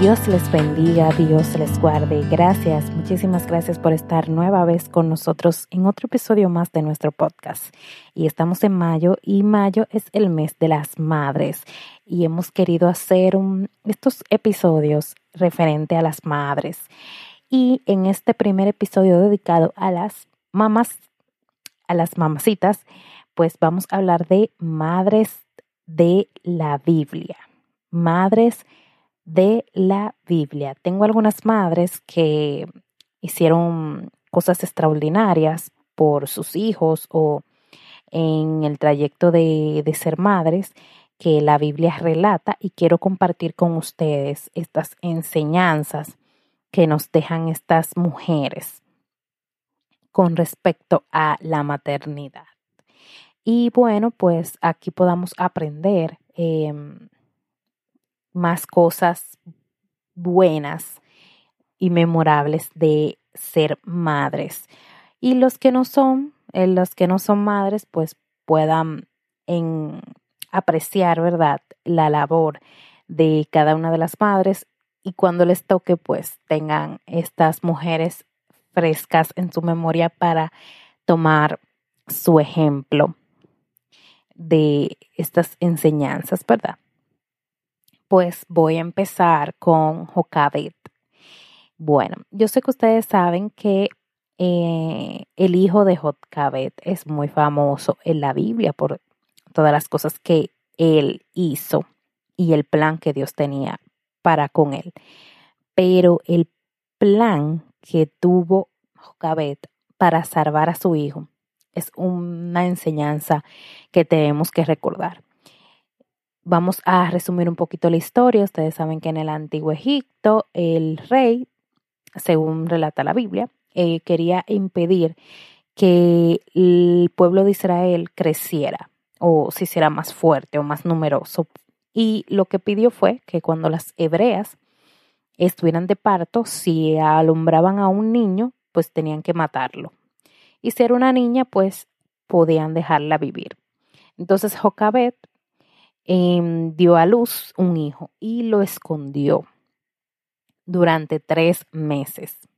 Dios les bendiga, Dios les guarde. Gracias, muchísimas gracias por estar nueva vez con nosotros en otro episodio más de nuestro podcast. Y estamos en mayo y mayo es el mes de las madres y hemos querido hacer estos episodios referente a las madres. Y en este primer episodio dedicado a las mamás, a las mamacitas, pues vamos a hablar de madres de la Biblia. Madres de la Biblia. Tengo algunas madres que hicieron cosas extraordinarias por sus hijos o en el trayecto de, de, ser madres que la Biblia relata y quiero compartir con ustedes estas enseñanzas que nos dejan estas mujeres con respecto a la maternidad. Y bueno, pues aquí podamos aprender eh, más cosas buenas y memorables de ser madres. Y los que no son, eh, los que no son madres, pues puedan en apreciar, ¿verdad?, la labor de cada una de las madres y cuando les toque, pues tengan estas mujeres frescas en su memoria para tomar su ejemplo de estas enseñanzas, ¿verdad? Pues voy a empezar con Jocabet. Bueno, yo sé que ustedes saben que eh, el hijo de Jocabet es muy famoso en la Biblia por todas las cosas que él hizo y el plan que Dios tenía para con él. Pero el plan que tuvo Jocabet para salvar a su hijo es una enseñanza que tenemos que recordar. Vamos a resumir un poquito la historia. Ustedes saben que en el antiguo Egipto el rey, según relata la Biblia, eh, quería impedir que el pueblo de Israel creciera o se hiciera más fuerte o más numeroso. Y lo que pidió fue que cuando las hebreas estuvieran de parto, si alumbraban a un niño, pues tenían que matarlo. Y si era una niña, pues podían dejarla vivir. Entonces Jocabet Em, dio a luz un hijo y lo escondió durante tres meses.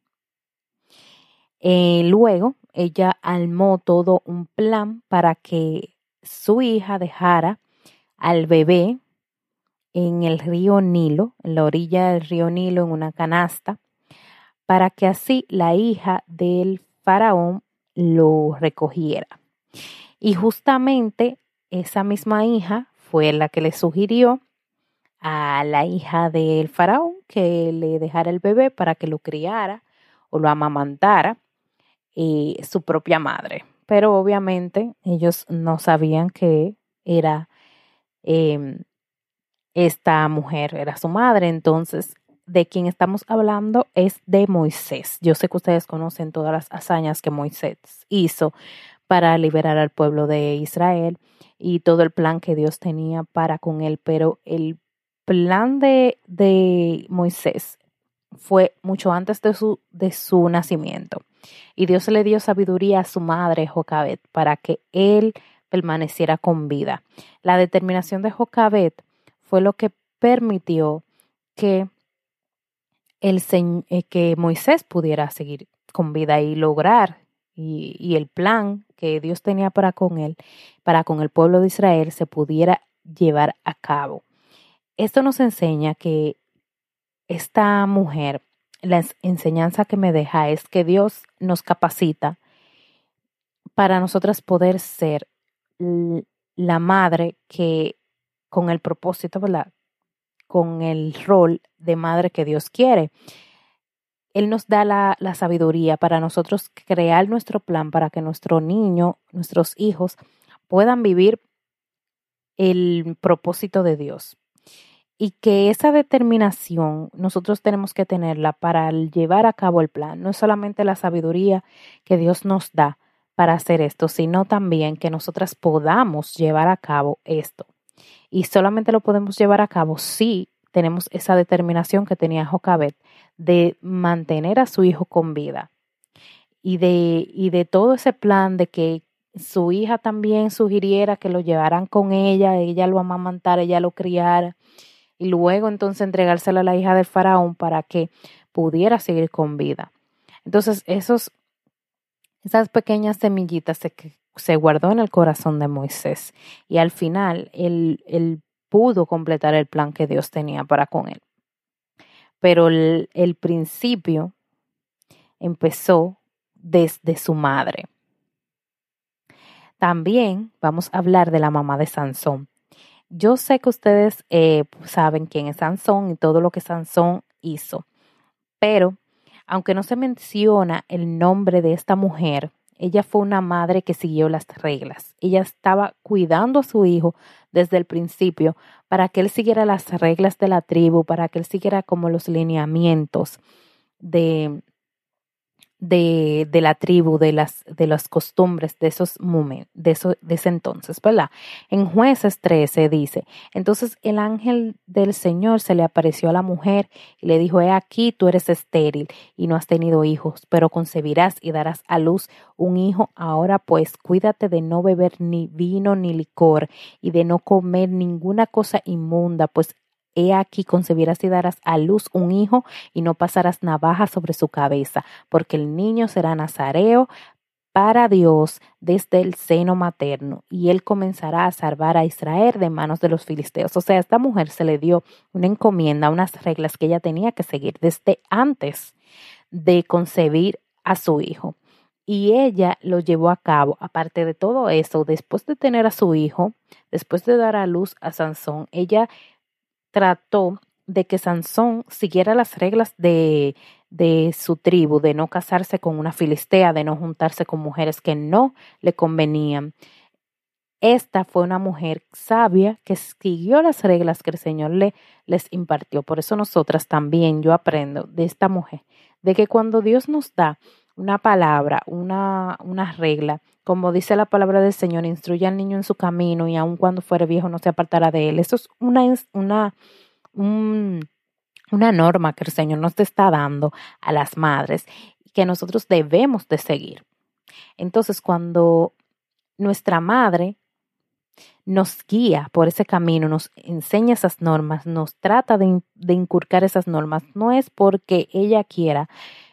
Eh, luego ella armó todo un plan para que su hija dejara al bebé en el río Nilo, en la orilla del río Nilo, en una canasta, para que así la hija del faraón lo recogiera. Y justamente esa misma hija fue la que le sugirió a la hija del faraón que le dejara el bebé para que lo criara o lo amamantara eh, su propia madre. Pero obviamente ellos no sabían que era em, esta mujer, era su madre. Entonces, de quien estamos hablando es de Moisés. Yo sé que ustedes conocen todas las hazañas que Moisés hizo para liberar al pueblo de Israel y todo el plan que Dios tenía para con él, pero el plan de, de Moisés fue mucho antes de su, de su nacimiento. Y Dios le dio sabiduría a su madre Jocabet para que él permaneciera con vida. La determinación de Jocabet fue lo que permitió que, el, eh, que Moisés pudiera seguir con vida y lograr y, el plan que Dios tenía para con él, para con el pueblo de Israel, se pudiera llevar a cabo. Esto nos enseña que esta mujer, la enseñanza que me deja es que Dios nos capacita para nosotras poder ser la madre que con el propósito. Con el rol de madre que Dios quiere. Él nos da la, sabiduría para nosotros crear nuestro plan para que nuestro niño, nuestros hijos puedan vivir el propósito de Dios. Y que esa determinación nosotros tenemos que tenerla para llevar a cabo el plan. No es solamente la sabiduría que Dios nos da para hacer esto, sino también que nosotras podamos llevar a cabo esto. Y solamente lo podemos llevar a cabo si tenemos esa determinación que tenía Jocabet de mantener a su hijo con vida. y de, y de todo ese plan de que su hija también sugiriera que lo llevaran con ella, ella lo amamantara, ella lo criara, y luego entonces entregárselo a la hija del faraón para que pudiera seguir con vida. Entonces, esos, esas pequeñas semillitas se, se guardó en el corazón de Moisés y al final él, él pudo completar el plan que Dios tenía para con él. Pero el, principio empezó desde su madre. También vamos a hablar de la mamá de Sansón. Yo sé que ustedes eh, saben quién es Sansón y todo lo que Sansón hizo, pero aunque no se menciona el nombre de esta mujer, ella fue una madre que siguió las reglas. Ella estaba cuidando a su hijo desde el principio para que él siguiera las reglas de la tribu, para que él siguiera como los lineamientos de, de, de, la tribu, de las, de las costumbres de esos momentos, de, eso, de ese entonces, ¿verdad? En jueces 13 dice, entonces el ángel del Señor se le apareció a la mujer y le dijo, he aquí, tú eres estéril y no has tenido hijos, pero concebirás y darás a luz un hijo. Ahora pues, cuídate de no beber ni vino ni licor y de no comer ninguna cosa inmunda, pues He aquí concebirás y darás a luz un hijo y no pasarás navaja sobre su cabeza, porque el niño será nazareo para Dios desde el seno materno, y él comenzará a salvar a Israel de manos de los filisteos. O sea, esta mujer se le dio una encomienda, unas reglas que ella tenía que seguir desde antes de concebir a su hijo. Y ella lo llevó a cabo. Aparte de todo eso, después de tener a su hijo, después de dar a luz a Sansón, ella trató de que Sansón siguiera las reglas de, de su tribu, de no casarse con una filistea, de no juntarse con mujeres que no le convenían. Esta fue una mujer sabia que siguió las reglas que el Señor le, les impartió. Por eso nosotras también, yo aprendo de esta mujer, de que cuando Dios nos da una palabra, una, una regla, como dice la palabra del Señor, instruye al niño en su camino y aun cuando fuere viejo no se apartará de él. Eso es una, una, una norma que el Señor nos está dando a las madres y que nosotros debemos de seguir. Entonces, cuando nuestra madre nos guía por ese camino, nos enseña esas normas, nos trata de, de inculcar esas normas, no es porque ella quiera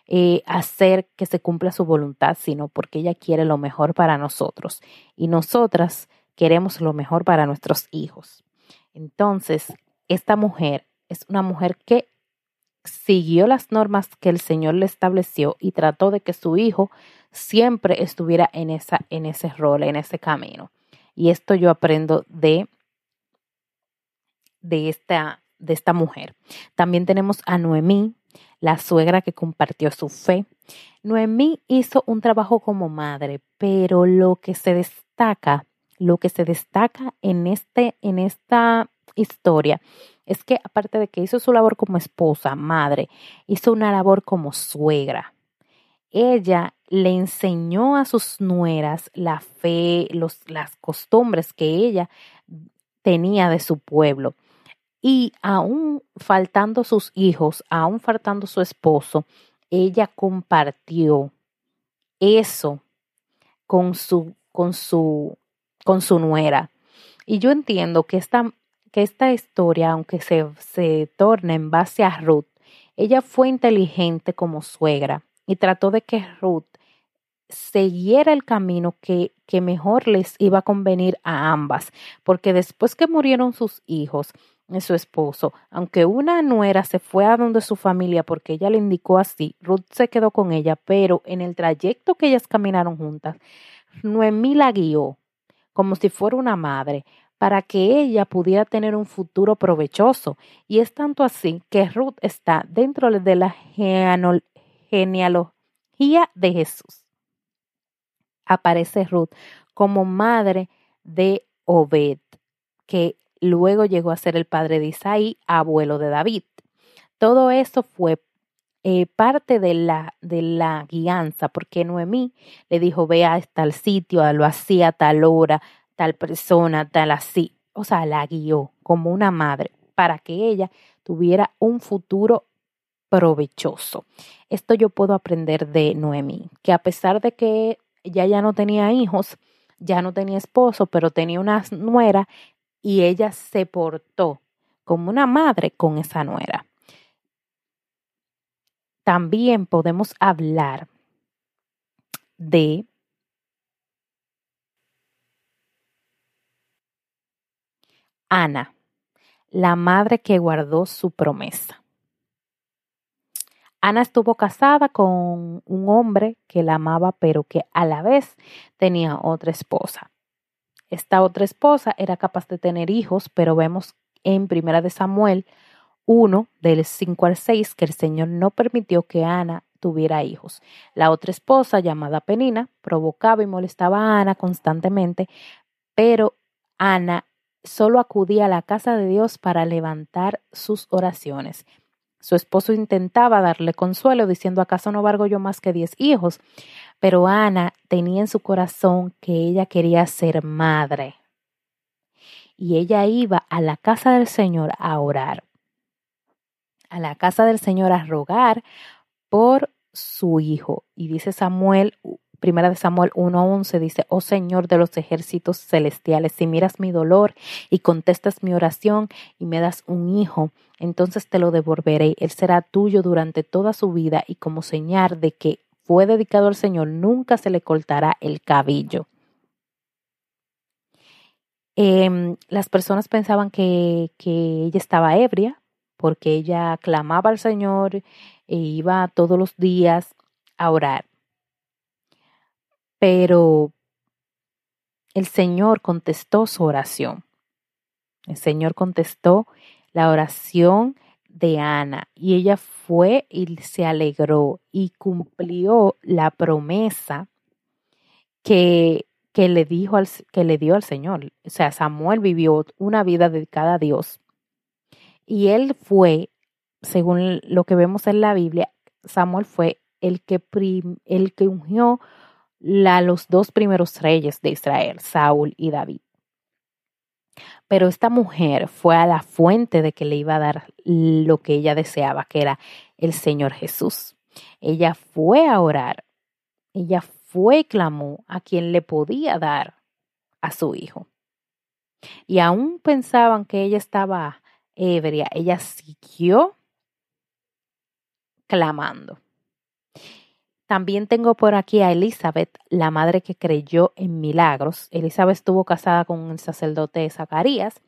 eh, hacer que se cumpla su voluntad, sino porque ella quiere lo mejor para nosotros y nosotras queremos lo mejor para nuestros hijos. Entonces, esta mujer es una mujer que siguió las normas que el Señor le estableció y trató de que su hijo siempre estuviera en, esa, en ese rol, en ese camino. Y esto yo aprendo de, de, esta, de esta mujer. También tenemos a Noemí, la suegra que compartió su fe. Noemí hizo un trabajo como madre, pero lo que se destaca, lo que se destaca en, este, en esta historia es que aparte de que hizo su labor como esposa, madre, hizo una labor como suegra. Ella le enseñó a sus nueras la fe, los, las costumbres que ella tenía de su pueblo. Y aún faltando sus hijos, aún faltando su esposo, ella compartió eso con su, con su, con su nuera. Y yo entiendo que esta, que esta historia, aunque se, se torne en base a Ruth, ella fue inteligente como suegra y trató de que Ruth siguiera el camino que, que mejor les iba a convenir a ambas, porque después que murieron sus hijos, su esposo. Aunque una nuera se fue a donde su familia porque ella le indicó así, Ruth se quedó con ella, pero en el trayecto que ellas caminaron juntas, Noemí la guió como si fuera una madre para que ella pudiera tener un futuro provechoso. Y es tanto así que Ruth está dentro de la genealogía de Jesús. Aparece Ruth como madre de Obed, que Luego llegó a ser el padre de Isaí, abuelo de David. Todo eso fue eh, parte de la, de la guianza, porque Noemí le dijo, ve a tal sitio, lo hacía a tal hora, tal persona, tal así. O sea, la guió como una madre para que ella tuviera un futuro provechoso. Esto yo puedo aprender de Noemí, que a pesar de que ella ya no tenía hijos, ya no tenía esposo, pero tenía una nuera y ella se portó como una madre con esa nuera. También podemos hablar de Ana, la madre que guardó su promesa. Ana estuvo casada con un hombre que la amaba, pero que a la vez tenía otra esposa. Esta otra esposa era capaz de tener hijos, pero vemos en Primera de Samuel 1, del 5 al 6, que el Señor no permitió que Ana tuviera hijos. La otra esposa, llamada Penina, provocaba y molestaba a Ana constantemente, pero Ana solo acudía a la casa de Dios para levantar sus oraciones. Su esposo intentaba darle consuelo, diciendo, ¿acaso no valgo yo más que diez hijos? Pero Ana tenía en su corazón que ella quería ser madre. Y ella iba a la casa del Señor a orar. A la casa del Señor a rogar por su hijo. Y dice Samuel Primera de Samuel 1:11 dice, Oh Señor de los ejércitos celestiales, si miras mi dolor y contestas mi oración y me das un hijo, entonces te lo devolveré. Él será tuyo durante toda su vida y como señal de que fue dedicado al Señor, nunca se le cortará el cabello. Em, las personas pensaban que, que ella estaba ebria porque ella clamaba al Señor e iba todos los días a orar pero el Señor contestó su oración. El Señor contestó la oración de Ana y ella fue y se alegró y cumplió la promesa que, que, le dijo al, que le dio al Señor. O sea, Samuel vivió una vida dedicada a Dios y él fue, según lo que vemos en la Biblia, Samuel fue el que, el que ungió la, los dos primeros reyes de Israel, Saúl y David. Pero esta mujer fue a la fuente de que le iba a dar lo que ella deseaba, que era el Señor Jesús. Ella fue a orar, ella fue y clamó a quien le podía dar a su hijo. Y aún pensaban que ella estaba ebria, ella siguió clamando. También tengo por aquí a Elizabeth, la madre que creyó en milagros. Elizabeth estuvo casada con el sacerdote Zacarías.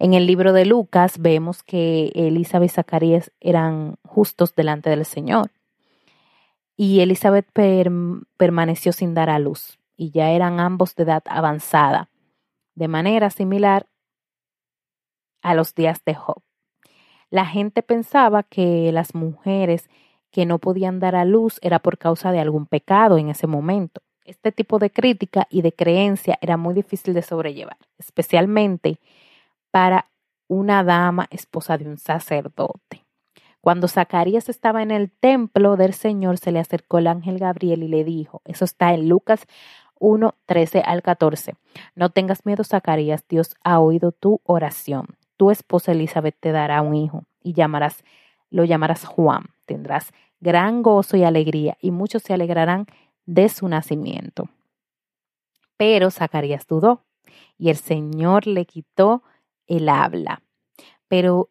En el libro de Lucas vemos que Elizabeth y Zacarías eran justos delante del Señor. Y Elizabeth permaneció sin dar a luz y ya eran ambos de edad avanzada, de manera similar a los días de Job. La gente pensaba que las mujeres que no podían dar a luz era por causa de algún pecado en ese momento. Este tipo de crítica y de creencia era muy difícil de sobrellevar, especialmente para una dama esposa de un sacerdote. Cuando Zacarías estaba en el templo del Señor, se le acercó el ángel Gabriel y le dijo, eso está en Lucas 1, 13 al 14, no tengas miedo, Zacarías, Dios ha oído tu oración. Tu esposa Elizabeth te dará un hijo y llamarás, lo llamarás Juan. Tendrás gran gozo y alegría, y muchos se alegrarán de su nacimiento. Pero Zacarías dudó, y el Señor le quitó el habla. Pero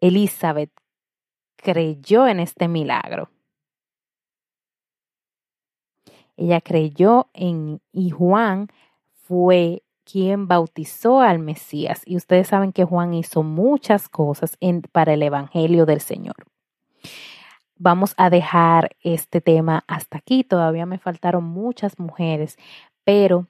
Elizabeth creyó en este milagro. Ella creyó en y Juan fue quien bautizó al Mesías. Y ustedes saben que Juan hizo muchas cosas para el Evangelio del Señor vamos a dejar este tema hasta aquí. Todavía me faltaron muchas mujeres, pero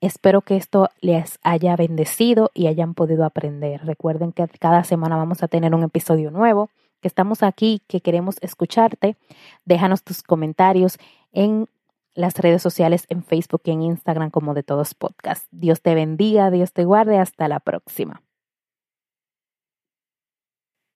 espero que esto les haya bendecido y hayan podido aprender. Recuerden que cada semana vamos a tener un episodio nuevo, que estamos aquí, que queremos escucharte. Déjanos tus comentarios en las redes sociales, en Facebook y en Instagram como de todos podcast. Dios te bendiga, Dios te guarde. Hasta la próxima.